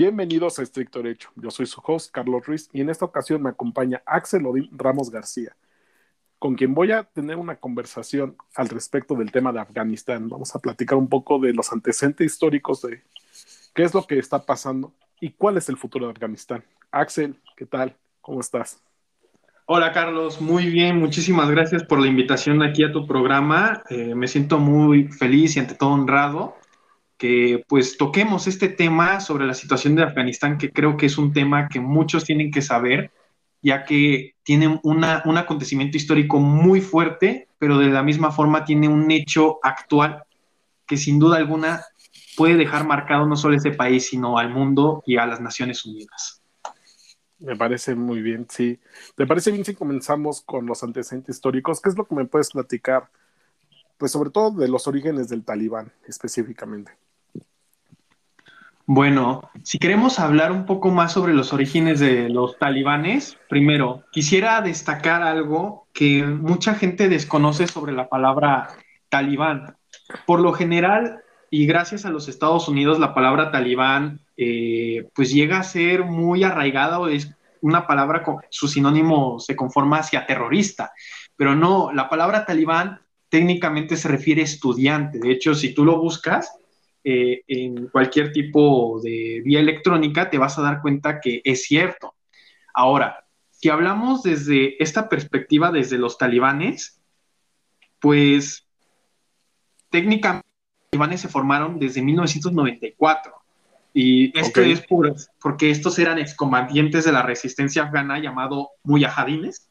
Bienvenidos a Estricto Derecho. Yo soy su host, Carlos Ruiz, y en esta ocasión me acompaña Axel Odín Ramos García, con quien voy a tener una conversación al respecto del tema de Afganistán. Vamos a platicar un poco de los antecedentes históricos de qué es lo que está pasando y cuál es el futuro de Afganistán. Axel, ¿qué tal? ¿Cómo estás? Hola Carlos, muy bien, muchísimas gracias por la invitación aquí a tu programa. Eh, me siento muy feliz y ante todo honrado que pues toquemos este tema sobre la situación de Afganistán, que creo que es un tema que muchos tienen que saber, ya que tiene una, un acontecimiento histórico muy fuerte, pero de la misma forma tiene un hecho actual que sin duda alguna puede dejar marcado no solo ese país, sino al mundo y a las Naciones Unidas. Me parece muy bien, sí. ¿Te parece bien si comenzamos con los antecedentes históricos? ¿Qué es lo que me puedes platicar? Pues sobre todo de los orígenes del talibán específicamente. Bueno, si queremos hablar un poco más sobre los orígenes de los talibanes, primero, quisiera destacar algo que mucha gente desconoce sobre la palabra talibán. Por lo general, y gracias a los Estados Unidos, la palabra talibán eh, pues llega a ser muy arraigada o es una palabra con su sinónimo se conforma hacia terrorista, pero no, la palabra talibán técnicamente se refiere a estudiante. De hecho, si tú lo buscas eh, en cualquier tipo de vía electrónica, te vas a dar cuenta que es cierto. Ahora, si hablamos desde esta perspectiva, desde los talibanes, pues técnicamente los talibanes se formaron desde 1994 y esto es porque estos eran excombatientes de la resistencia afgana llamado muyahadines,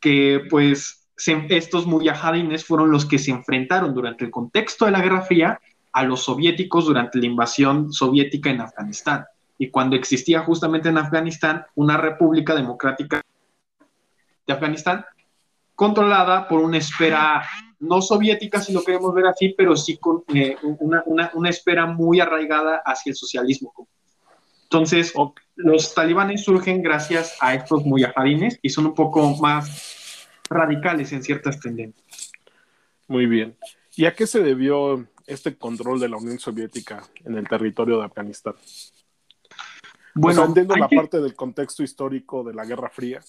que pues estos muyahadines fueron los que se enfrentaron durante el contexto de la Guerra Fría a los soviéticos durante la invasión soviética en Afganistán. Y cuando existía justamente en Afganistán una república democrática de Afganistán, controlada por una esfera no soviética, si lo queremos ver así, pero sí con eh, una, una, esfera muy arraigada hacia el socialismo. Entonces, los talibanes surgen gracias a estos muyahadines y son un poco más radicales en ciertas tendencias. Muy bien. ¿Y a qué se debió este control de la Unión Soviética en el territorio de Afganistán? Bueno, entiendo la parte del contexto histórico de la Guerra Fría,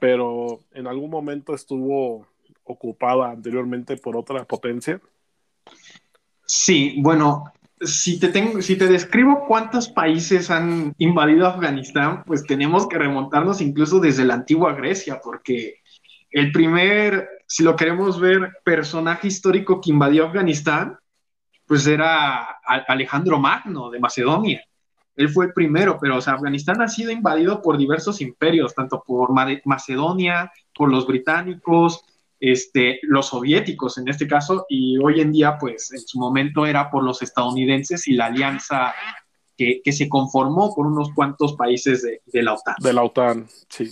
pero en algún momento estuvo ocupada anteriormente por otra potencia. Sí, bueno, si te, tengo, si te describo cuántos países han invadido Afganistán, pues tenemos que remontarnos incluso desde la antigua Grecia, porque el primer, si lo queremos ver, personaje histórico que invadió Afganistán, pues era Alejandro Magno de Macedonia él fue el primero, pero o sea, Afganistán ha sido invadido por diversos imperios, tanto por Macedonia, por los británicos, este, los soviéticos en este caso, y hoy en día, pues en su momento era por los estadounidenses y la alianza que, se conformó por unos cuantos países de, la OTAN. De la OTAN, sí.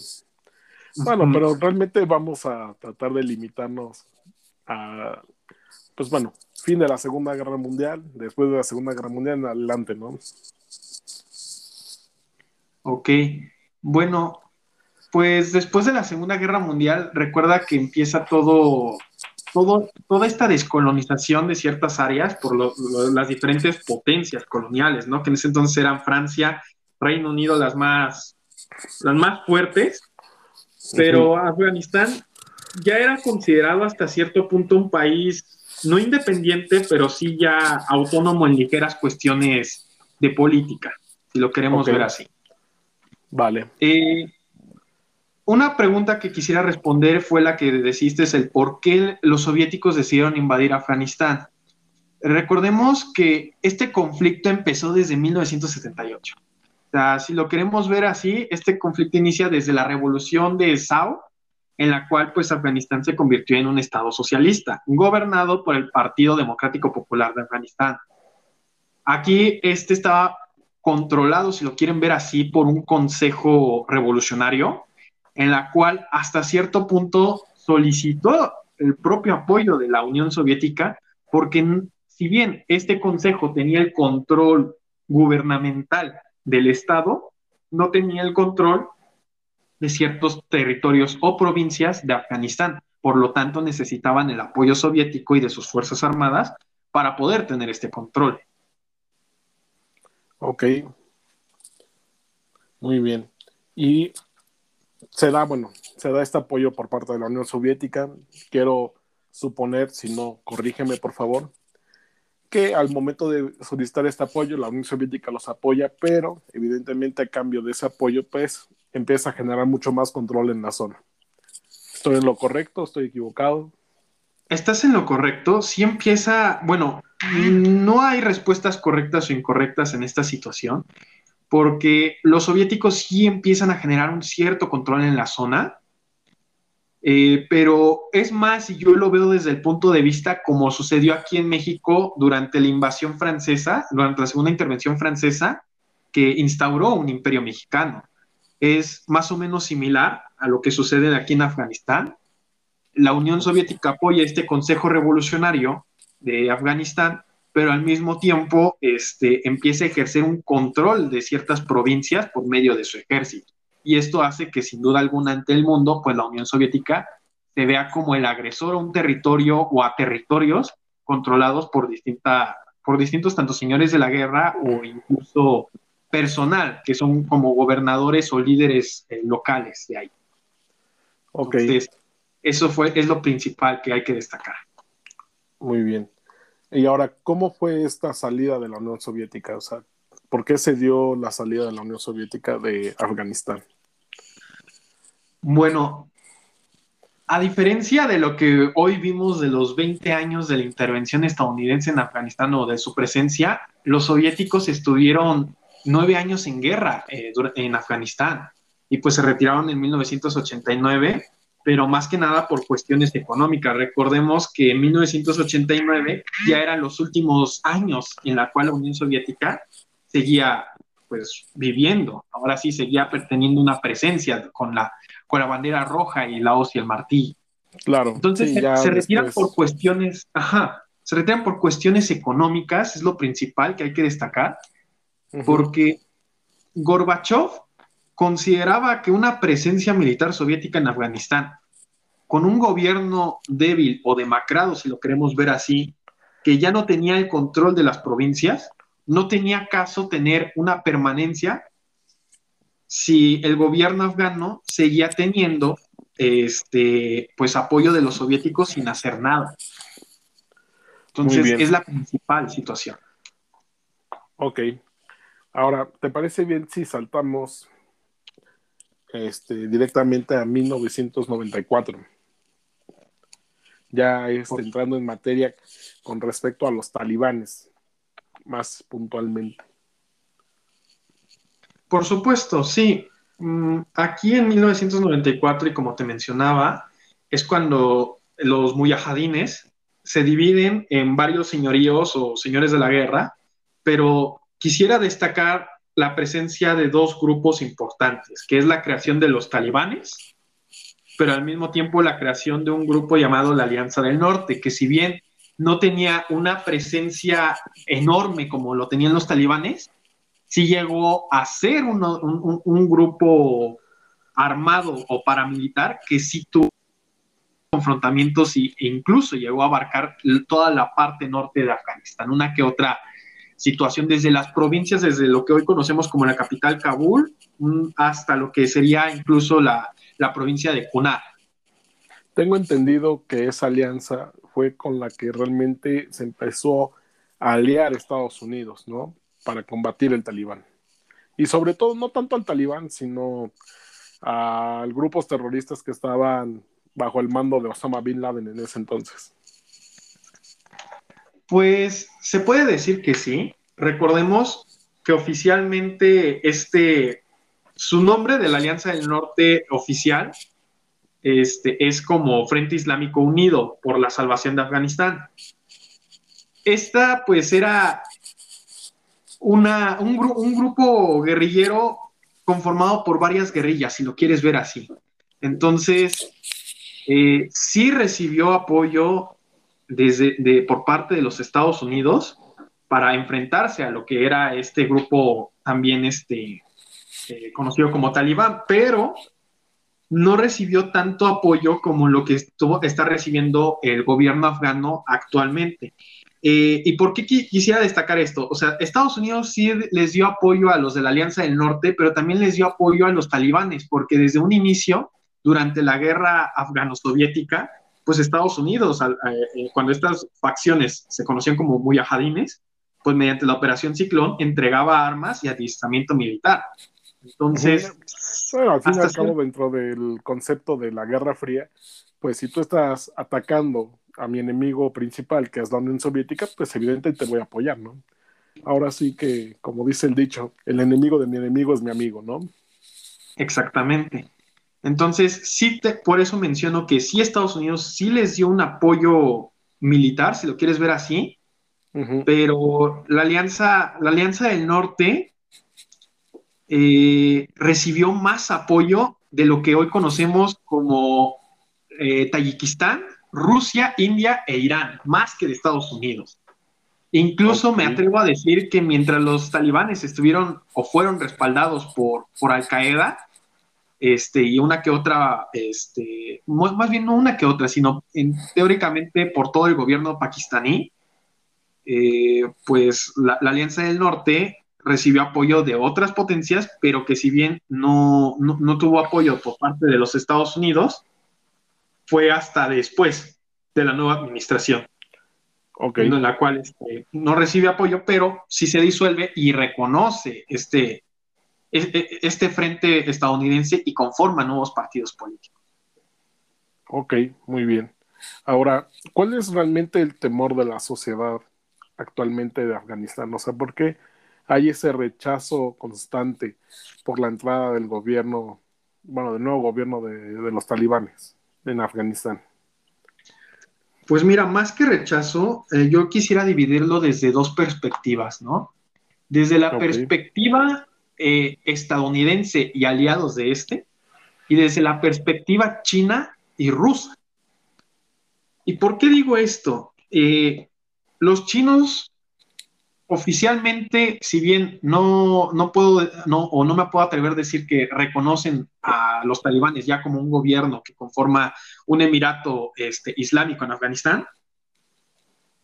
Bueno, pero realmente vamos a tratar de limitarnos a, pues bueno, fin de la Segunda Guerra Mundial, después de la Segunda Guerra Mundial en adelante, ¿no? Ok, bueno, pues después de la Segunda Guerra Mundial, recuerda que empieza todo, todo toda esta descolonización de ciertas áreas por las diferentes potencias coloniales, ¿no? Que en ese entonces eran Francia, Reino Unido las más, las más fuertes, pero Afganistán ya era considerado hasta cierto punto un país no independiente, pero sí ya autónomo en ligeras cuestiones de política, si lo queremos ver así. Vale. Eh, una pregunta que quisiera responder fue la que deciste, es el por qué los soviéticos decidieron invadir Afganistán. Recordemos que este conflicto empezó desde 1978. O sea, si lo queremos ver así, este conflicto inicia desde la revolución de Sao, en la cual pues Afganistán se convirtió en un estado socialista, gobernado por el Partido Democrático Popular de Afganistán. Aquí este estaba controlado, si lo quieren ver así, por un consejo revolucionario, en la cual hasta cierto punto solicitó el propio apoyo de la Unión Soviética, porque si bien este consejo tenía el control gubernamental del Estado, no tenía el control de ciertos territorios o provincias de Afganistán. Por lo tanto, necesitaban el apoyo soviético y de sus Fuerzas Armadas para poder tener este control. Ok. Muy bien. Y se da, bueno, se da este apoyo por parte de la Unión Soviética. Quiero suponer, si no, corrígeme por favor, que al momento de solicitar este apoyo, la Unión Soviética los apoya, pero evidentemente a cambio de ese apoyo, pues empieza a generar mucho más control en la zona. ¿Estoy en lo correcto? ¿Estoy equivocado? Estás en lo correcto. Sí empieza, bueno, no hay respuestas correctas o incorrectas en esta situación, porque los soviéticos sí empiezan a generar un cierto control en la zona, eh, pero es más, y yo lo veo desde el punto de vista como sucedió aquí en México durante la invasión francesa, durante la segunda intervención francesa, que instauró un imperio mexicano. Es más o menos similar a lo que sucede aquí en Afganistán. La Unión Soviética apoya este Consejo Revolucionario de Afganistán, pero al mismo tiempo este, empieza a ejercer un control de ciertas provincias por medio de su ejército y esto hace que sin duda alguna ante el mundo, pues la Unión Soviética se vea como el agresor a un territorio o a territorios controlados por, distinta, por distintos tanto señores de la guerra o incluso personal, que son como gobernadores o líderes eh, locales de ahí. Ok. eso fue, es lo principal que hay que destacar. Muy bien. Y ahora, ¿cómo fue esta salida de la Unión Soviética? O sea, ¿Por qué se dio la salida de la Unión Soviética de Afganistán? Bueno, a diferencia de lo que hoy vimos de los 20 años de la intervención estadounidense en Afganistán o de su presencia, los soviéticos estuvieron nueve años en guerra eh, en Afganistán y pues se retiraron en 1989, pero más que nada por cuestiones económicas. Recordemos que en 1989 ya eran los últimos años en la cual la Unión Soviética seguía pues viviendo, ahora sí seguía teniendo una presencia con la, con la bandera roja y la hoz y el martillo. Claro. Entonces se, retiran por cuestiones, ajá, se retiran por cuestiones económicas, es lo principal que hay que destacar, porque Gorbachev consideraba que una presencia militar soviética en Afganistán, con un gobierno débil o demacrado, si lo queremos ver así, que ya no tenía el control de las provincias, no tenía caso tener una permanencia si el gobierno afgano seguía teniendo este pues apoyo de los soviéticos sin hacer nada. Entonces es la principal situación. Ok. Ahora, ¿te parece bien si saltamos este, directamente a 1994? Ya este, entrando en materia con respecto a los talibanes más puntualmente. Por supuesto, sí. Mm, aquí en 1994, y como te mencionaba, es cuando los muyahadines se dividen en varios señoríos o señores de la guerra, pero quisiera destacar la presencia de dos grupos importantes, que es la creación de los talibanes, pero al mismo tiempo la creación de un grupo llamado la Alianza del Norte, que si bien no tenía una presencia enorme como lo tenían los talibanes, sí llegó a ser un, grupo armado o paramilitar que sí tuvo confrontamientos e incluso llegó a abarcar toda la parte norte de Afganistán, una que otra situación desde las provincias, desde lo que hoy conocemos como la capital Kabul, hasta lo que sería incluso la, la provincia de Kunar. Tengo entendido que esa alianza fue con la que realmente se empezó a aliar Estados Unidos, ¿no? Para combatir el talibán. Y sobre todo, no tanto al talibán, sino a grupos terroristas que estaban bajo el mando de Osama Bin Laden en ese entonces. Pues se puede decir que sí. Recordemos que oficialmente este, su nombre de la Alianza del Norte oficial este, es como Frente Islámico Unido por la salvación de Afganistán. Esta pues era una, un, grupo guerrillero conformado por varias guerrillas, si lo quieres ver así. Entonces, eh, sí recibió apoyo desde, de, por parte de los Estados Unidos para enfrentarse a lo que era este grupo también este, eh, conocido como Talibán, pero no recibió tanto apoyo como lo que está recibiendo el gobierno afgano actualmente. Eh, ¿Y por qué quisiera destacar esto? O sea, Estados Unidos sí les dio apoyo a los de la Alianza del Norte, pero también les dio apoyo a los talibanes, porque desde un inicio, durante la guerra afgano-soviética, pues Estados Unidos, eh, cuando estas facciones se conocían como muyahadines, pues mediante la operación Ciclón entregaba armas y adiestramiento militar. Entonces, bueno, al fin y al cabo, dentro del concepto de la Guerra Fría, pues si tú estás atacando a mi enemigo principal, que es la Unión Soviética, pues evidentemente te voy a apoyar, ¿no? Ahora sí que, como dice el dicho, el enemigo de mi enemigo es mi amigo, ¿no? Exactamente. Entonces, sí, por eso menciono que sí Estados Unidos sí les dio un apoyo militar, si lo quieres ver así, pero la alianza, la alianza del norte eh, recibió más apoyo de lo que hoy conocemos como eh, Tayikistán, Rusia, India e Irán, más que de Estados Unidos. Incluso me atrevo a decir que mientras los talibanes estuvieron o fueron respaldados por, por Al Qaeda, este, y una que otra, este, más bien no una que otra, sino teóricamente por todo el gobierno pakistaní, eh, pues la, Alianza del Norte recibió apoyo de otras potencias, pero que si bien no, no, tuvo apoyo por parte de los Estados Unidos, fue hasta después de la nueva administración. En la cual este, no recibe apoyo, pero sí se disuelve y reconoce este, este, este frente estadounidense y conforma nuevos partidos políticos. Ok, muy bien. Ahora, ¿cuál es realmente el temor de la sociedad actualmente de Afganistán? O sea, ¿por qué hay ese rechazo constante por la entrada del gobierno, bueno, del nuevo gobierno de, los talibanes en Afganistán? Pues mira, más que rechazo, eh, yo quisiera dividirlo desde dos perspectivas, ¿no? Desde la perspectiva eh, estadounidense y aliados de este, y desde la perspectiva china y rusa. ¿Y por qué digo esto? Eh, los chinos oficialmente, si bien no, no puedo, no, o no me puedo atrever a decir que reconocen a los talibanes ya como un gobierno que conforma un emirato este, islámico en Afganistán,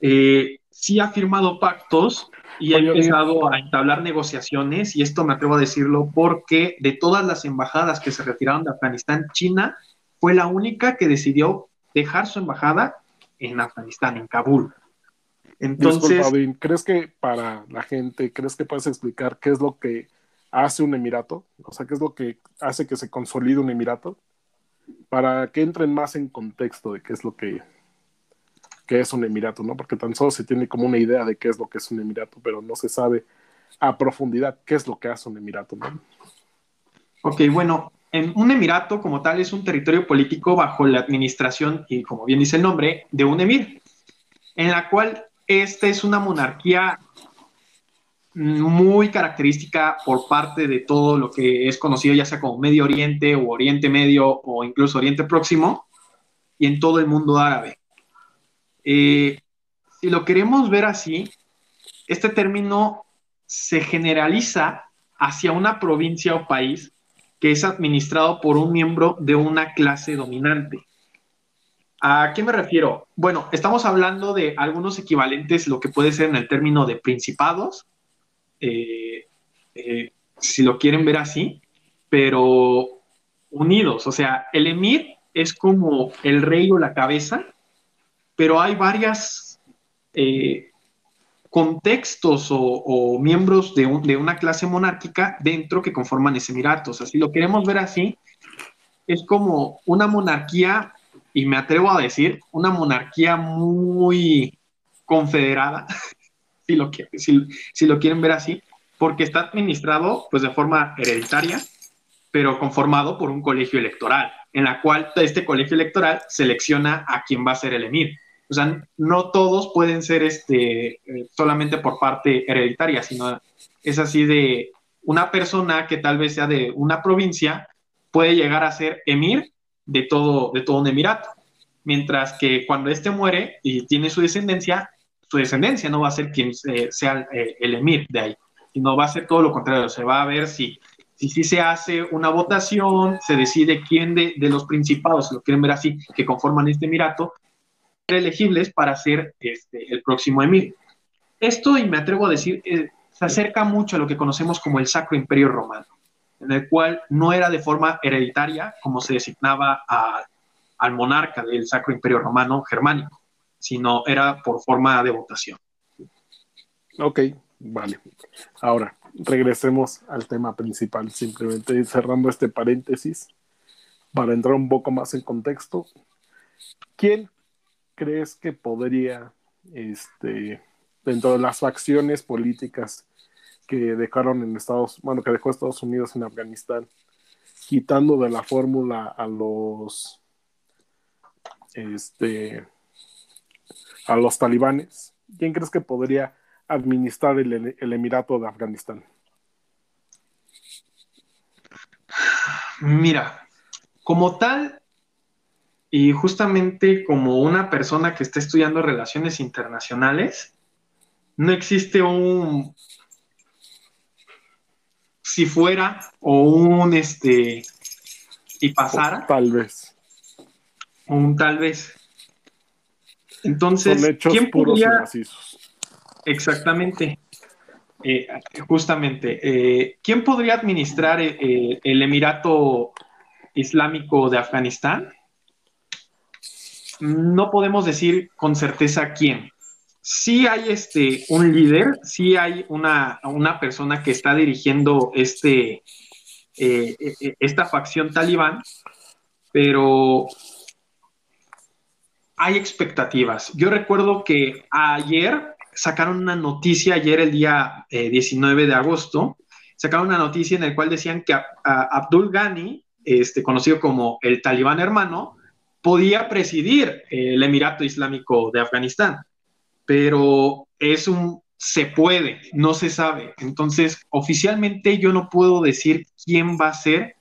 eh, sí ha firmado pactos y ha empezado a entablar negociaciones, y esto me atrevo a decirlo porque de todas las embajadas que se retiraron de Afganistán, China fue la única que decidió dejar su embajada en Afganistán, en Kabul. Entonces, ¿crees que para la gente, crees que puedes explicar qué es lo que hace un emirato? O sea, ¿qué es lo que hace que se consolide un emirato? Para que entren más en contexto de qué es lo que, es un emirato, ¿no? Porque tan solo se tiene como una idea de qué es lo que es un emirato, pero no se sabe a profundidad qué es lo que hace un emirato, ¿no? Ok, bueno, en un emirato como tal es un territorio político bajo la administración, y como bien dice el nombre, de un emir, en la cual esta es una monarquía muy característica por parte de todo lo que es conocido ya sea como Medio Oriente o Oriente Medio o incluso Oriente Próximo y en todo el mundo árabe. Eh, si lo queremos ver así, este término se generaliza hacia una provincia o país que es administrado por un miembro de una clase dominante. ¿A qué me refiero? Bueno, estamos hablando de algunos equivalentes, lo que puede ser en el término de principados, eh, eh, si lo quieren ver así, pero unidos. O sea, el emir es como el rey o la cabeza, pero hay varias eh, contextos o, miembros de, una clase monárquica dentro que conforman ese emirato. O sea, si lo queremos ver así, es como una monarquía y me atrevo a decir, una monarquía muy confederada, si, lo, quieren ver así, porque está administrado pues de forma hereditaria, pero conformado por un colegio electoral, en la cual este colegio electoral selecciona a quien va a ser el emir. O sea, no todos pueden ser este, eh, solamente por parte hereditaria, sino es así de una persona que tal vez sea de una provincia puede llegar a ser emir de todo, de todo un emirato. Mientras que cuando éste muere y tiene su descendencia, su descendencia no va a ser quien eh, sea eh, el emir de ahí, sino va a ser todo lo contrario. Se va a ver si si, se hace una votación, se decide quién de, los principados, si lo quieren ver así, que conforman este emirato, elegibles para ser este, el próximo emir. Esto, y me atrevo a decir, eh, se acerca mucho a lo que conocemos como el Sacro Imperio Romano, en el cual no era de forma hereditaria como se designaba al monarca del Sacro Imperio Romano germánico, sino era por forma de votación. Ok, vale. Ahora, regresemos al tema principal, simplemente cerrando este paréntesis para entrar un poco más en contexto. ¿Quién crees que podría, este, dentro de las facciones políticas que dejaron en Estados, bueno, que dejó Estados Unidos en Afganistán, quitando de la fórmula a los, este, a los talibanes, ¿quién crees que podría administrar el, el Emirato de Afganistán? Mira, como tal, y justamente como una persona que está estudiando relaciones internacionales, no existe un si fuera o un este y pasara. tal vez. Un tal vez. Entonces, ¿quién podría... Exactamente. Eh, justamente, eh, ¿quién podría administrar eh, el Emirato Islámico de Afganistán? No podemos decir con certeza quién. Sí hay este, un líder, sí hay una, una persona que está dirigiendo este, esta facción talibán, pero hay expectativas. Yo recuerdo que ayer sacaron una noticia ayer, el día 19 eh, de agosto, sacaron una noticia en la cual decían que Abdul Ghani, este, conocido como el talibán hermano, podía presidir el Emirato Islámico de Afganistán, pero es un se puede, no se sabe. Entonces, oficialmente yo no puedo decir quién va a ser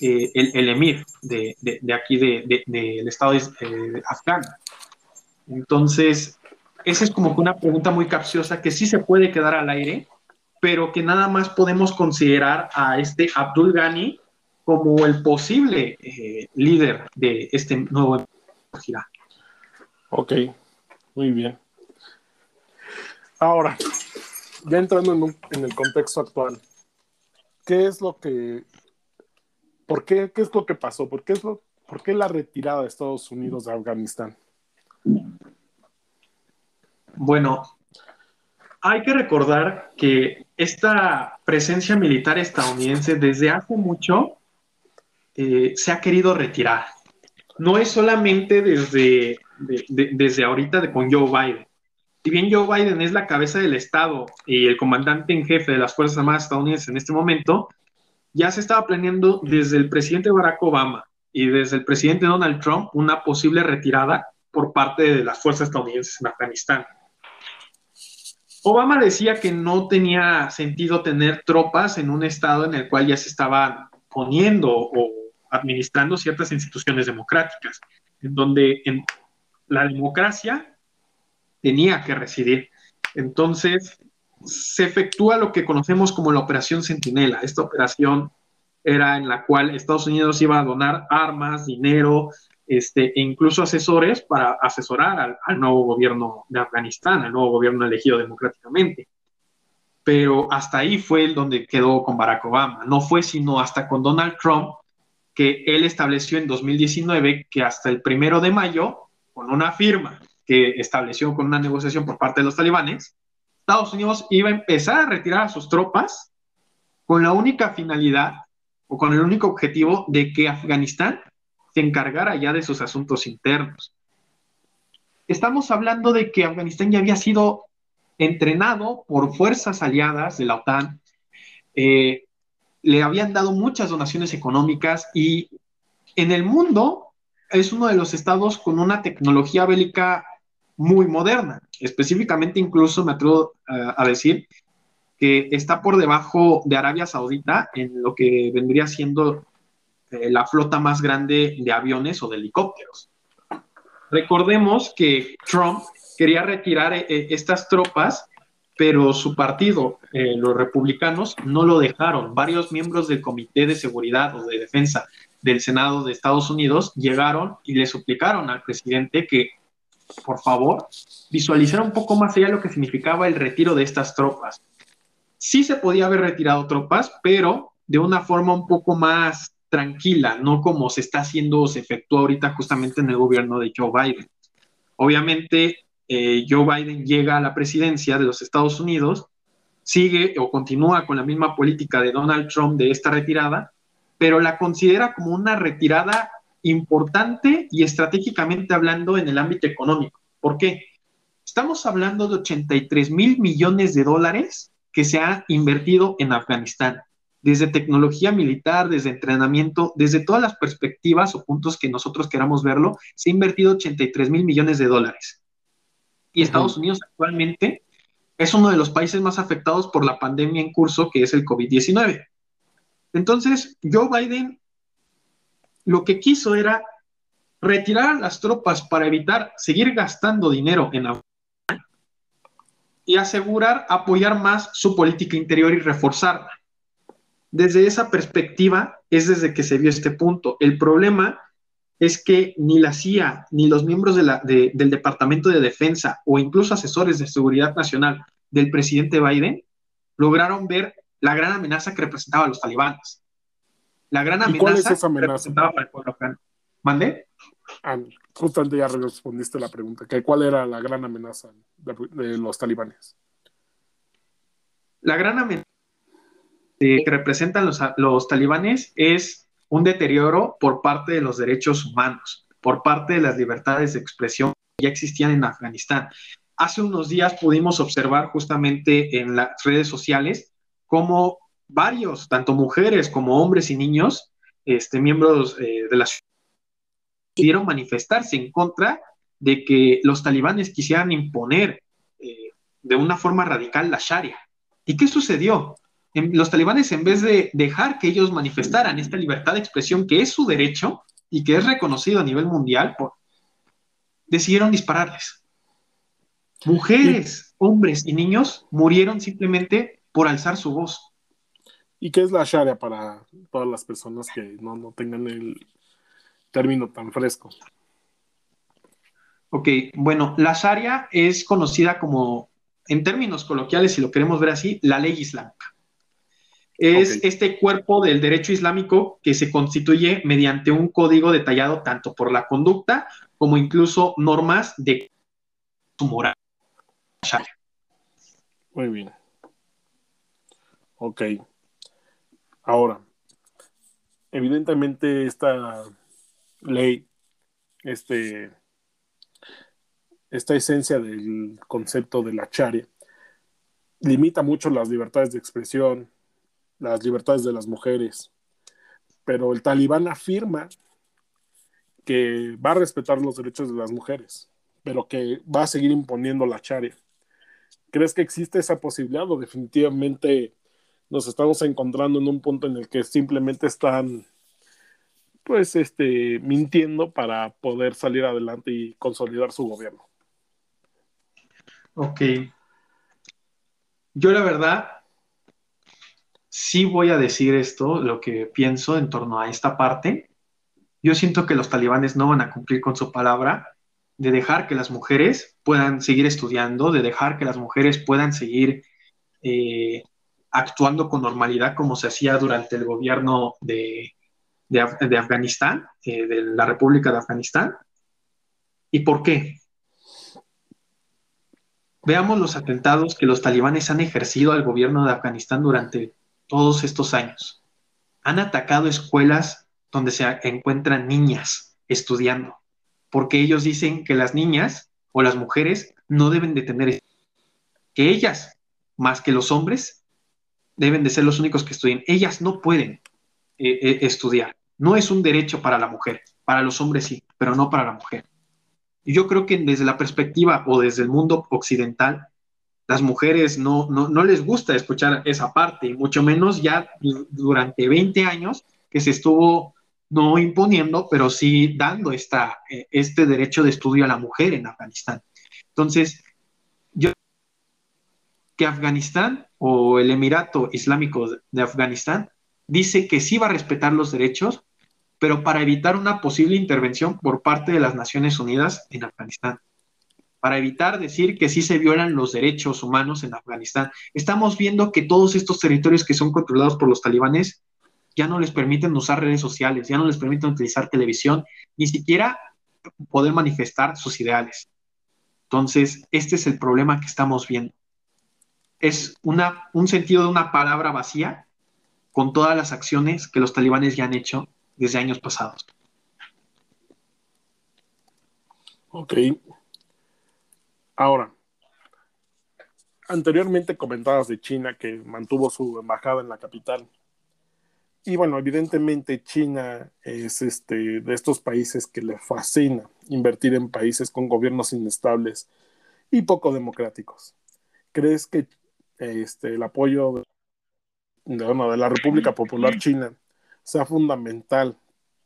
eh, el, emir de, aquí del Estado eh, afgano. Entonces, esa es como que una pregunta muy capciosa que sí se puede quedar al aire, pero que nada más podemos considerar a este Abdul Ghani como el posible eh, líder de este nuevo gira. Ok, muy bien. Ahora, ya entrando en, el contexto actual, ¿qué es lo que, por qué, qué es lo que pasó? ¿Por qué, es lo, ¿Por qué la retirada de Estados Unidos de Afganistán? Bueno, hay que recordar que esta presencia militar estadounidense desde hace mucho eh, se ha querido retirar. No es solamente desde, desde ahorita de, con Joe Biden. Si bien Joe Biden es la cabeza del Estado y el comandante en jefe de las Fuerzas Armadas estadounidenses en este momento, ya se estaba planeando desde el presidente Barack Obama y desde el presidente Donald Trump una posible retirada por parte de las fuerzas estadounidenses en Afganistán. Obama decía que no tenía sentido tener tropas en un estado en el cual ya se estaban poniendo o administrando ciertas instituciones democráticas, en donde en la democracia tenía que residir. Entonces, se efectúa lo que conocemos como la Operación Centinela. Esta operación era en la cual Estados Unidos iba a donar armas, dinero, este, e incluso asesores para asesorar al, nuevo gobierno de Afganistán, al nuevo gobierno elegido democráticamente. Pero hasta ahí fue el donde quedó con Barack Obama. No fue sino hasta con Donald Trump que él estableció en 2019 que hasta el primero de mayo, con una firma que estableció con una negociación por parte de los talibanes, Estados Unidos iba a empezar a retirar a sus tropas con la única finalidad o con el único objetivo de que Afganistán se encargara ya de sus asuntos internos. Estamos hablando de que Afganistán ya había sido entrenado por fuerzas aliadas de la OTAN, eh, le habían dado muchas donaciones económicas y en el mundo es uno de los estados con una tecnología bélica muy moderna. Específicamente, incluso me atrevo a decir que está por debajo de Arabia Saudita en lo que vendría siendo eh, la flota más grande de aviones o de helicópteros. Recordemos que Trump quería retirar eh, estas tropas, pero su partido, eh, los republicanos, no lo dejaron. Varios miembros del Comité de Seguridad o de Defensa del Senado de Estados Unidos llegaron y le suplicaron al presidente que por favor, visualizar un poco más allá lo que significaba el retiro de estas tropas. Sí se podía haber retirado tropas, pero de una forma un poco más tranquila, no como se está haciendo o se efectúa ahorita justamente en el gobierno de Joe Biden. Obviamente, eh, Joe Biden llega a la presidencia de los Estados Unidos, sigue o continúa con la misma política de Donald Trump de esta retirada, pero la considera como una retirada importante y estratégicamente hablando en el ámbito económico. ¿Por qué? Estamos hablando de 83 mil millones de dólares que se ha invertido en Afganistán, desde tecnología militar, desde entrenamiento, desde todas las perspectivas o puntos que nosotros queramos verlo, se ha invertido 83 mil millones de dólares. Y Estados Unidos actualmente es uno de los países más afectados por la pandemia en curso, que es el COVID-19. Entonces, Joe Biden lo que quiso era retirar a las tropas para evitar seguir gastando dinero en Afganistán y asegurar apoyar más su política interior y reforzarla. Desde esa perspectiva es desde que se vio este punto. El problema es que ni la CIA, ni los miembros del Departamento de Defensa o incluso asesores de seguridad nacional del presidente Biden lograron ver la gran amenaza que representaban los talibanes. La gran amenaza, cuál es esa amenaza? que representaba para el pueblo afgano. ¿Mandé? Ah, justamente ya respondiste la pregunta, que cuál era la gran amenaza de, los talibanes. La gran amenaza que representan los, los talibanes es un deterioro por parte de los derechos humanos, por parte de las libertades de expresión que ya existían en Afganistán. Hace unos días pudimos observar justamente en las redes sociales cómo varios, tanto mujeres como hombres y niños, este, miembros eh, de la ciudad, pudieron manifestarse en contra de que los talibanes quisieran imponer eh, de una forma radical la Sharia. ¿Y qué sucedió? Los talibanes, en vez de dejar que ellos manifestaran esta libertad de expresión, que es su derecho y que es reconocido a nivel mundial, decidieron dispararles. Mujeres, hombres y niños murieron simplemente por alzar su voz. ¿Y qué es la Sharia para todas las personas que no, no tengan el término tan fresco? Ok, bueno, la Sharia es conocida como, en términos coloquiales, si lo queremos ver así, la ley islámica. Es este cuerpo del derecho islámico que se constituye mediante un código detallado tanto por la conducta como incluso normas de su moral. Muy bien. Ok. Ahora, evidentemente esta ley, este, esta esencia del concepto de la charia, limita mucho las libertades de expresión, las libertades de las mujeres, pero el talibán afirma que va a respetar los derechos de las mujeres, pero que va a seguir imponiendo la charia. ¿Crees que existe esa posibilidad o definitivamente nos estamos encontrando en un punto en el que simplemente están pues este mintiendo para poder salir adelante y consolidar su gobierno. Ok. Yo la verdad sí voy a decir esto, lo que pienso en torno a esta parte. Yo siento que los talibanes no van a cumplir con su palabra de dejar que las mujeres puedan seguir estudiando, de dejar que las mujeres puedan seguir eh, actuando con normalidad como se hacía durante el gobierno de, Afganistán, eh, de la República de Afganistán. ¿Y por qué? Veamos los atentados que los talibanes han ejercido al gobierno de Afganistán durante todos estos años. Han atacado escuelas donde se encuentran niñas estudiando, porque ellos dicen que las niñas o las mujeres no deben de tener que ellas, más que los hombres, deben de ser los únicos que estudien. Ellas no pueden eh, eh, estudiar. No es un derecho para la mujer. Para los hombres sí, pero no para la mujer. Yo creo que desde la perspectiva o desde el mundo occidental, las mujeres no, no, les gusta escuchar esa parte, y mucho menos ya durante 20 años que se estuvo no imponiendo, pero sí dando esta, eh, este derecho de estudio a la mujer en Afganistán. Entonces, yo que Afganistán o el Emirato Islámico de Afganistán dice que sí va a respetar los derechos, pero para evitar una posible intervención por parte de las Naciones Unidas en Afganistán. Para evitar decir que sí se violan los derechos humanos en Afganistán. Estamos viendo que todos estos territorios que son controlados por los talibanes ya no les permiten usar redes sociales, ya no les permiten utilizar televisión, ni siquiera poder manifestar sus ideales. Entonces, este es el problema que estamos viendo. Es una, un sentido de una palabra vacía con todas las acciones que los talibanes ya han hecho desde años pasados. Ok. Ahora, anteriormente comentabas de China que mantuvo su embajada en la capital. Y bueno, evidentemente China es este, de estos países que le fascina invertir en países con gobiernos inestables y poco democráticos. ¿Crees que este, el apoyo de, de la República Popular China sea fundamental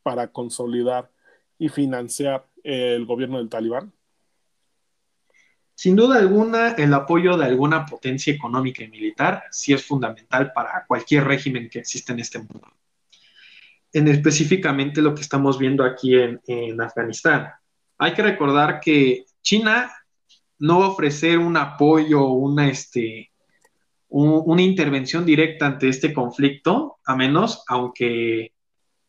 para consolidar y financiar el gobierno del talibán? Sin duda alguna, el apoyo de alguna potencia económica y militar sí es fundamental para cualquier régimen que existe en este mundo. En específicamente lo que estamos viendo aquí en, en Afganistán. Hay que recordar que China no va a ofrecer un apoyo, una, este, una intervención directa ante este conflicto, a menos aunque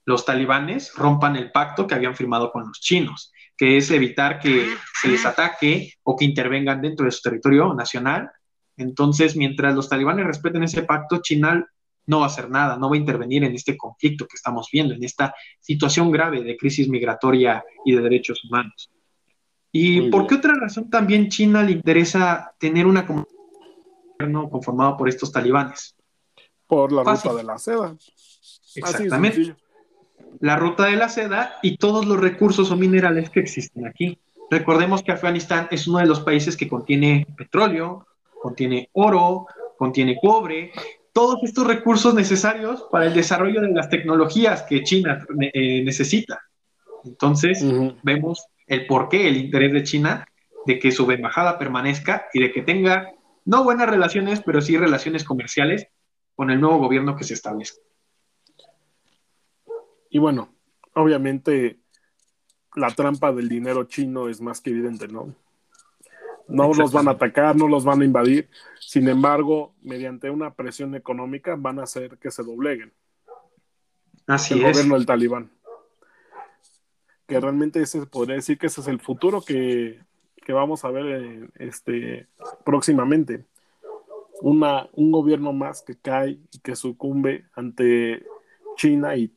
los talibanes rompan el pacto que habían firmado con los chinos que es evitar que se les ataque o que intervengan dentro de su territorio nacional. Entonces, mientras los talibanes respeten ese pacto, China no va a hacer nada, no va a intervenir en este conflicto que estamos viendo, en esta situación grave de crisis migratoria y de derechos humanos. ¿Y por qué otra razón también China le interesa tener una gobierno conformado por estos talibanes? Por la ruta de la seda. Exactamente la ruta de la seda y todos los recursos o minerales que existen aquí. Recordemos que Afganistán es uno de los países que contiene petróleo, contiene oro, contiene cobre, todos estos recursos necesarios para el desarrollo de las tecnologías que China eh, necesita. Entonces, vemos el porqué, el interés de China de que su embajada permanezca y de que tenga no buenas relaciones, pero sí relaciones comerciales con el nuevo gobierno que se establezca. Y bueno, obviamente la trampa del dinero chino es más que evidente, ¿no? No los van a atacar, no los van a invadir. Sin embargo, mediante una presión económica van a hacer que se dobleguen. Así el es. gobierno del talibán. Que realmente ese podría decir que ese es el futuro que, vamos a ver eh, este, próximamente. Una, un gobierno más que cae y que sucumbe ante China y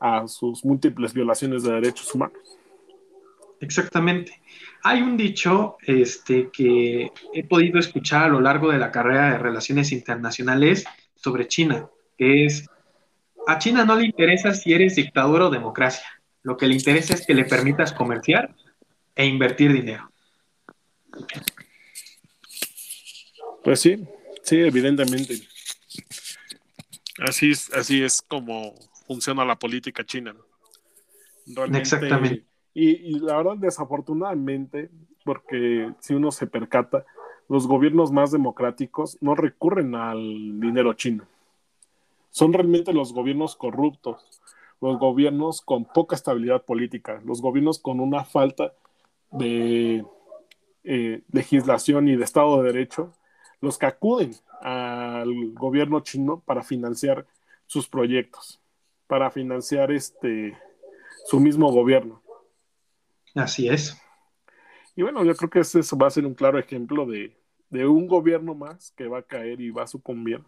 a sus múltiples violaciones de derechos humanos. Exactamente. Hay un dicho este, que he podido escuchar a lo largo de la carrera de relaciones internacionales sobre China, que es, a China no le interesa si eres dictadura o democracia, lo que le interesa es que le permitas comerciar e invertir dinero. Pues sí, sí, evidentemente. Así es, así es como funciona la política china. Exactamente. Y, la verdad, desafortunadamente, porque si uno se percata, los gobiernos más democráticos no recurren al dinero chino. Son realmente los gobiernos corruptos, los gobiernos con poca estabilidad política, los gobiernos con una falta de eh, legislación y de Estado de Derecho, los que acuden al gobierno chino para financiar sus proyectos para financiar este su mismo gobierno. Así es. Y bueno, yo creo que ese va a ser un claro ejemplo de, un gobierno más que va a caer y va a sucumbir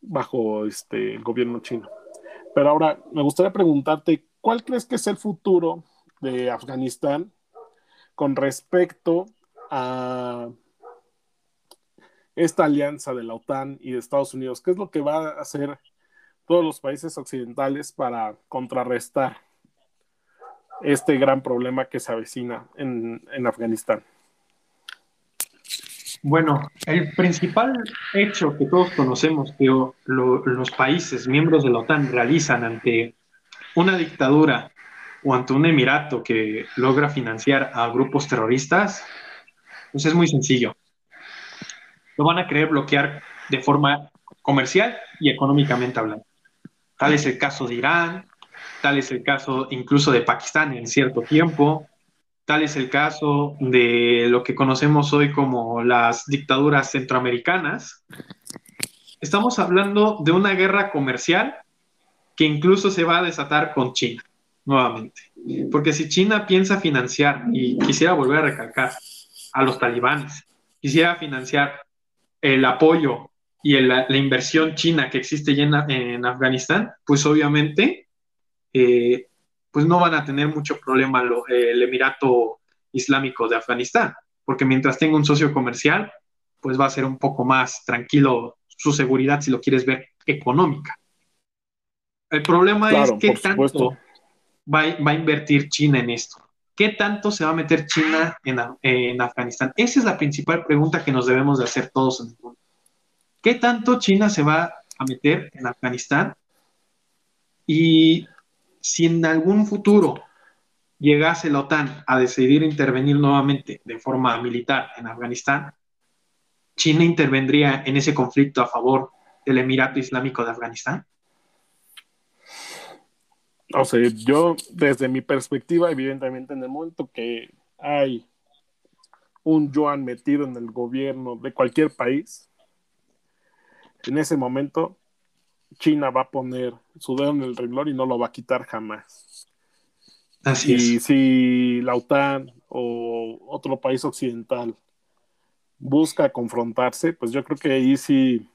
bajo este el gobierno chino. Pero ahora me gustaría preguntarte, ¿cuál crees que es el futuro de Afganistán con respecto a esta alianza de la OTAN y de Estados Unidos? ¿Qué es lo que va a hacer todos los países occidentales para contrarrestar este gran problema que se avecina en, Afganistán? Bueno, el principal hecho que todos conocemos que los países miembros de la OTAN realizan ante una dictadura o ante un emirato que logra financiar a grupos terroristas, pues es muy sencillo. Lo van a querer bloquear de forma comercial y económicamente hablando. Tal es el caso de Irán, tal es el caso incluso de Pakistán en cierto tiempo, Tal es el caso de lo que conocemos hoy como las dictaduras centroamericanas. Estamos hablando de una guerra comercial que incluso se va a desatar con China nuevamente. Porque si China piensa financiar, y quisiera volver a recalcar, a los talibanes, quisiera financiar el apoyo y la inversión china que existe ya en, Afganistán, pues obviamente eh, pues no van a tener mucho problema el Emirato Islámico de Afganistán, porque mientras tenga un socio comercial, pues va a ser un poco más tranquilo su seguridad, si lo quieres ver, económica. El problema es que tanto va, a invertir China en esto. ¿Qué tanto se va a meter China en, Afganistán? Esa es la principal pregunta que nos debemos de hacer todos en el mundo. ¿Qué tanto China se va a meter en Afganistán? Y si en algún futuro llegase la OTAN a decidir intervenir nuevamente de forma militar en Afganistán, China intervendría en ese conflicto a favor del Emirato Islámico de Afganistán? O sea, yo desde mi perspectiva, evidentemente en el momento que hay un yuan metido en el gobierno de cualquier país, en ese momento China va a poner su dedo en el renglón y no lo va a quitar jamás. Así y si la OTAN o otro país occidental busca confrontarse, pues yo creo que ahí sí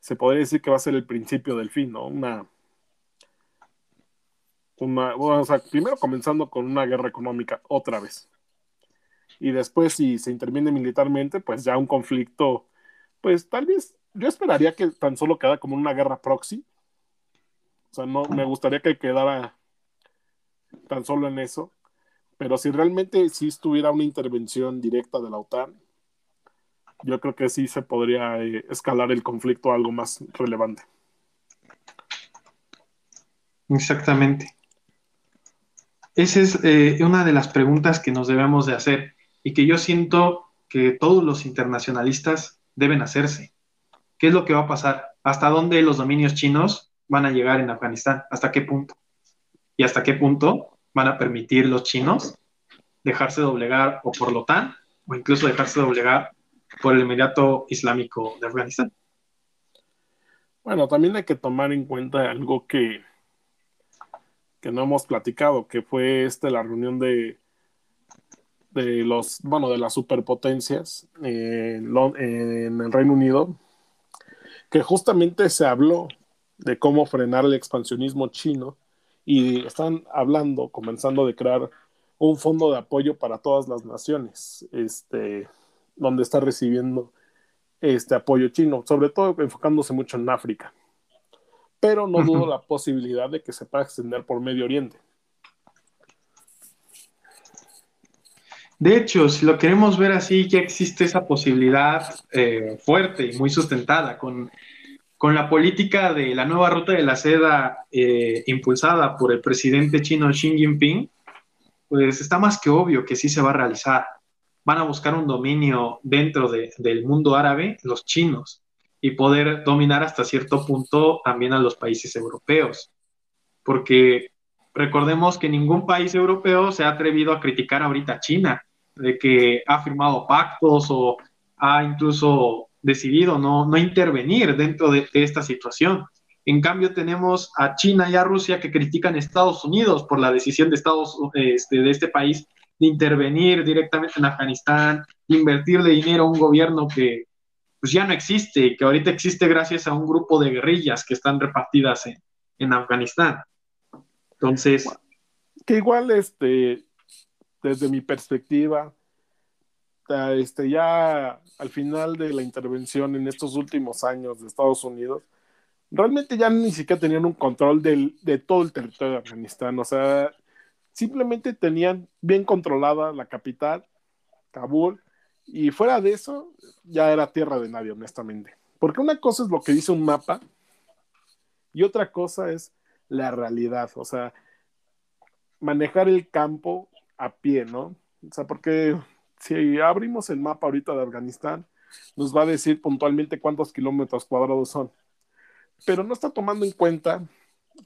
se podría decir que va a ser el principio del fin, ¿no? Una, una o sea, primero comenzando con una guerra económica otra vez. Y después, si se interviene militarmente, pues ya un conflicto, pues tal vez yo esperaría que tan solo quedara como una guerra proxy. O sea, no me gustaría que quedara tan solo en eso. Pero si realmente sí estuviera una intervención directa de la OTAN, yo creo que sí se podría eh, escalar el conflicto a algo más relevante. Exactamente. Esa es eh, una de las preguntas que nos debemos de hacer y que yo siento que todos los internacionalistas deben hacerse. ¿Qué es lo que va a pasar? ¿Hasta dónde los dominios chinos van a llegar en Afganistán? ¿Hasta qué punto? ¿Y hasta qué punto van a permitir los chinos dejarse doblegar o por la OTAN o incluso dejarse doblegar por el Emirato Islámico de Afganistán? Bueno, también hay que tomar en cuenta algo que, que no hemos platicado, que fue este la reunión de, de los, bueno, de las superpotencias en el Reino Unido, que justamente se habló de cómo frenar el expansionismo chino y están hablando, comenzando de crear un fondo de apoyo para todas las naciones, este, donde está recibiendo este apoyo chino, sobre todo enfocándose mucho en África. Pero no dudo la posibilidad de que se pueda extender por Medio Oriente. De hecho, si lo queremos ver así, ya existe esa posibilidad eh, fuerte y muy sustentada con, la política de la nueva ruta de la seda eh, impulsada por el presidente chino Xi Jinping, pues está más que obvio que sí se va a realizar. Van a buscar un dominio dentro del mundo árabe, los chinos, y poder dominar hasta cierto punto también a los países europeos. Porque recordemos que ningún país europeo se ha atrevido a criticar ahorita a China de que ha firmado pactos o ha incluso decidido no, no intervenir dentro de, esta situación. En cambio, tenemos a China y a Rusia que critican a Estados Unidos por la decisión de, Estados, este, de este país de intervenir directamente en Afganistán, invertirle dinero a un gobierno que pues ya no existe, que ahorita existe gracias a un grupo de guerrillas que están repartidas en, en Afganistán. Entonces... Que igual, este, desde mi perspectiva, este, ya al final de la intervención en estos últimos años de Estados Unidos, realmente ya ni siquiera tenían un control de todo el territorio de Afganistán. O sea, simplemente tenían bien controlada la capital, Kabul, y fuera de eso, ya era tierra de nadie, honestamente. Porque una cosa es lo que dice un mapa y otra cosa es la realidad. O sea, manejar el campo a pie, ¿no? O sea, porque si abrimos el mapa ahorita de Afganistán, nos va a decir puntualmente cuántos kilómetros cuadrados son. Pero no está tomando en cuenta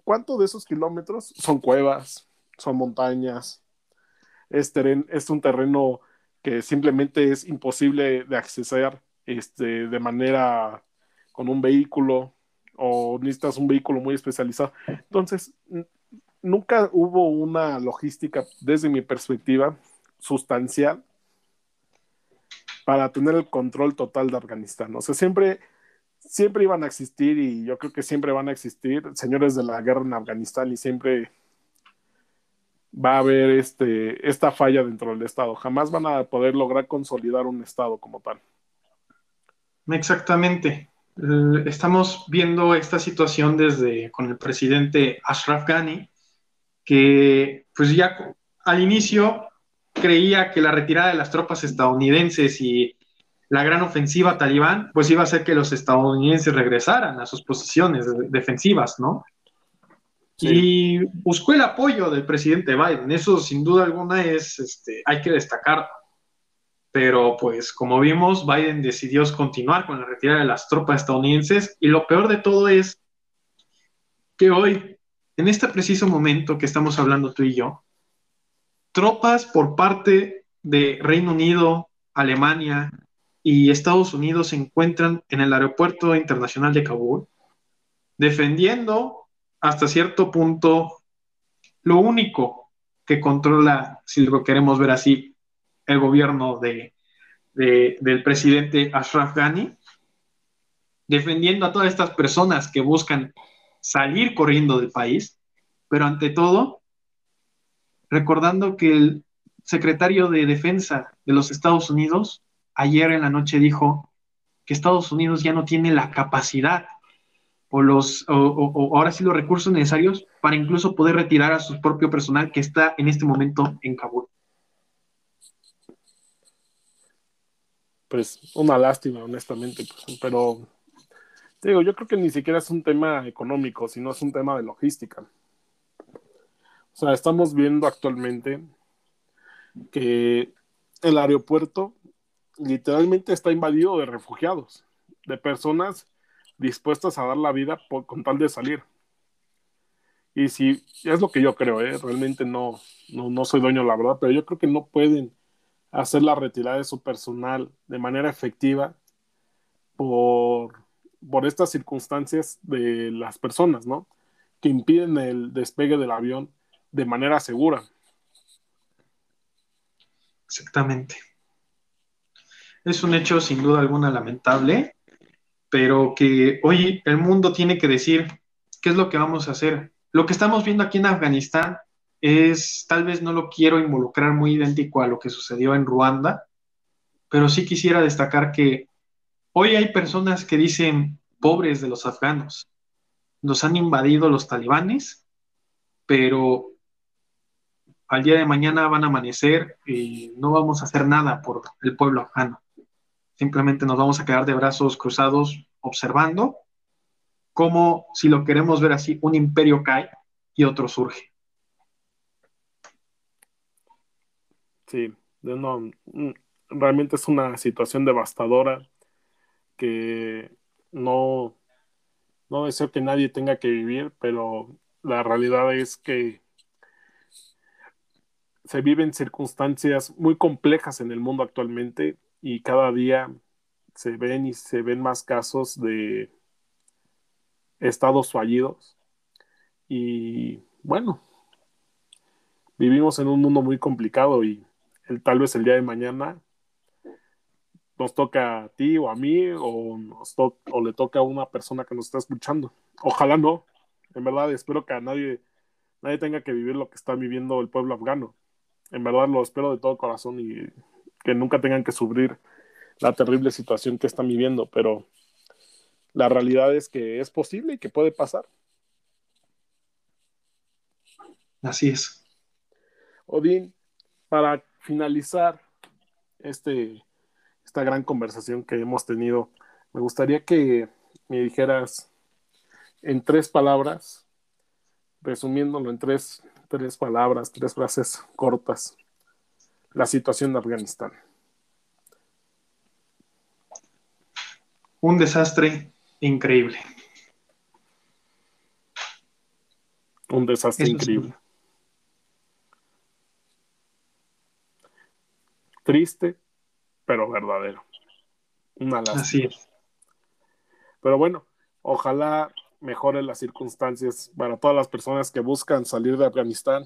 cuántos de esos kilómetros son cuevas, son montañas, es, es un terreno que simplemente es imposible de accesar este, de manera con un vehículo o necesitas un vehículo muy especializado. Entonces, nunca hubo una logística, desde mi perspectiva, sustancial para tener el control total de Afganistán. O sea, siempre, siempre iban a existir y yo creo que siempre van a existir señores de la guerra en Afganistán y siempre va a haber este, esta falla dentro del Estado. Jamás van a poder lograr consolidar un Estado como tal. Exactamente. Estamos viendo esta situación desde con el presidente Ashraf Ghani, que pues ya al inicio creía que la retirada de las tropas estadounidenses y la gran ofensiva talibán, pues iba a hacer que los estadounidenses regresaran a sus posiciones defensivas, ¿no? Y buscó el apoyo del presidente Biden. Eso sin duda alguna es, este, hay que destacar. Pero pues como vimos, Biden decidió continuar con la retirada de las tropas estadounidenses y lo peor de todo es que hoy, en este preciso momento que estamos hablando tú y yo, tropas por parte de Reino Unido, Alemania y Estados Unidos se encuentran en el aeropuerto internacional de Kabul defendiendo hasta cierto punto lo único que controla, si lo queremos ver así, el gobierno de, del presidente Ashraf Ghani, defendiendo a todas estas personas que buscan salir corriendo del país, pero ante todo, recordando que el secretario de Defensa de los Estados Unidos ayer en la noche dijo que Estados Unidos ya no tiene la capacidad o los o, ahora sí los recursos necesarios para incluso poder retirar a su propio personal que está en este momento en Kabul. Pues una lástima, honestamente, pues, pero digo, yo creo que ni siquiera es un tema económico, sino es un tema de logística. O sea, estamos viendo actualmente que el aeropuerto literalmente está invadido de refugiados, de personas dispuestas a dar la vida por, con tal de salir. Y si es lo que yo creo, ¿eh? realmente no, no, soy dueño, la verdad, pero yo creo que no pueden hacer la retirada de su personal de manera efectiva por, por estas circunstancias de las personas, ¿no? Que impiden el despegue del avión de manera segura. Exactamente. Es un hecho sin duda alguna lamentable pero que hoy el mundo tiene que decir qué es lo que vamos a hacer. Lo que estamos viendo aquí en Afganistán es, tal vez no lo quiero involucrar muy idéntico a lo que sucedió en Ruanda, pero sí quisiera destacar que hoy hay personas que dicen pobres de los afganos. Nos han invadido los talibanes, pero al día de mañana van a amanecer y no vamos a hacer nada por el pueblo afgano. Simplemente nos vamos a quedar de brazos cruzados observando cómo, si lo queremos ver así, un imperio cae y otro surge. Sí, no, mm, realmente es una situación devastadora que no, no deseo que nadie tenga que vivir, pero la realidad es que se viven circunstancias muy complejas en el mundo actualmente y cada día se ven y se ven más casos de estados fallidos. Y bueno, vivimos en un mundo muy complicado y el, tal vez el día de mañana nos toca a ti o a mí o, nos o le toca a una persona que nos está escuchando. Ojalá no. En verdad espero que a nadie, nadie tenga que vivir lo que está viviendo el pueblo afgano. En verdad lo espero de todo corazón y que nunca tengan que sufrir la terrible situación que están viviendo, pero la realidad es que es posible y que puede pasar. Así es. Odín, para finalizar este, esta gran conversación que hemos tenido, me gustaría que me dijeras en tres palabras, resumiéndolo en tres, tres palabras, tres frases cortas, la situación de Afganistán. Un desastre increíble. Un desastre increíble. Triste, pero verdadero. Una lástima. Así es. Pero bueno, ojalá mejoren las circunstancias para todas las personas que buscan salir de Afganistán.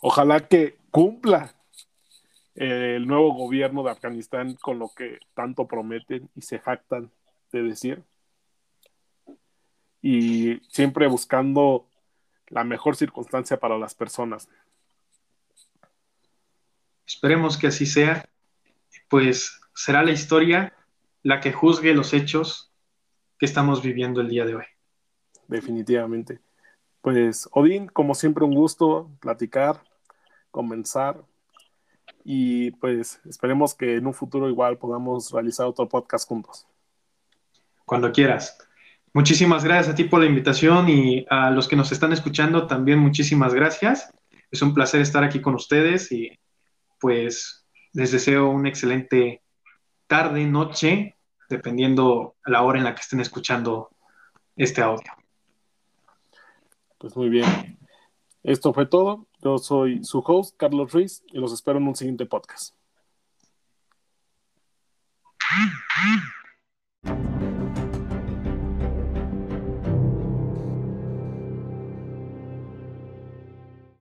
Ojalá que cumpla el nuevo gobierno de Afganistán con lo que tanto prometen y se jactan de decir. Y siempre buscando la mejor circunstancia para las personas. Esperemos que así sea. Pues será la historia la que juzgue los hechos que estamos viviendo el día de hoy. Definitivamente. Pues, Odín, como siempre, un gusto platicar, comenzar y pues esperemos que en un futuro igual podamos realizar otro podcast juntos. Cuando quieras. Muchísimas gracias a ti por la invitación y a los que nos están escuchando también muchísimas gracias. Es un placer estar aquí con ustedes y pues les deseo una excelente tarde, noche, dependiendo la hora en la que estén escuchando este audio. Pues muy bien. Esto fue todo. Yo soy su host, Carlos Ruiz, y los espero en un siguiente podcast.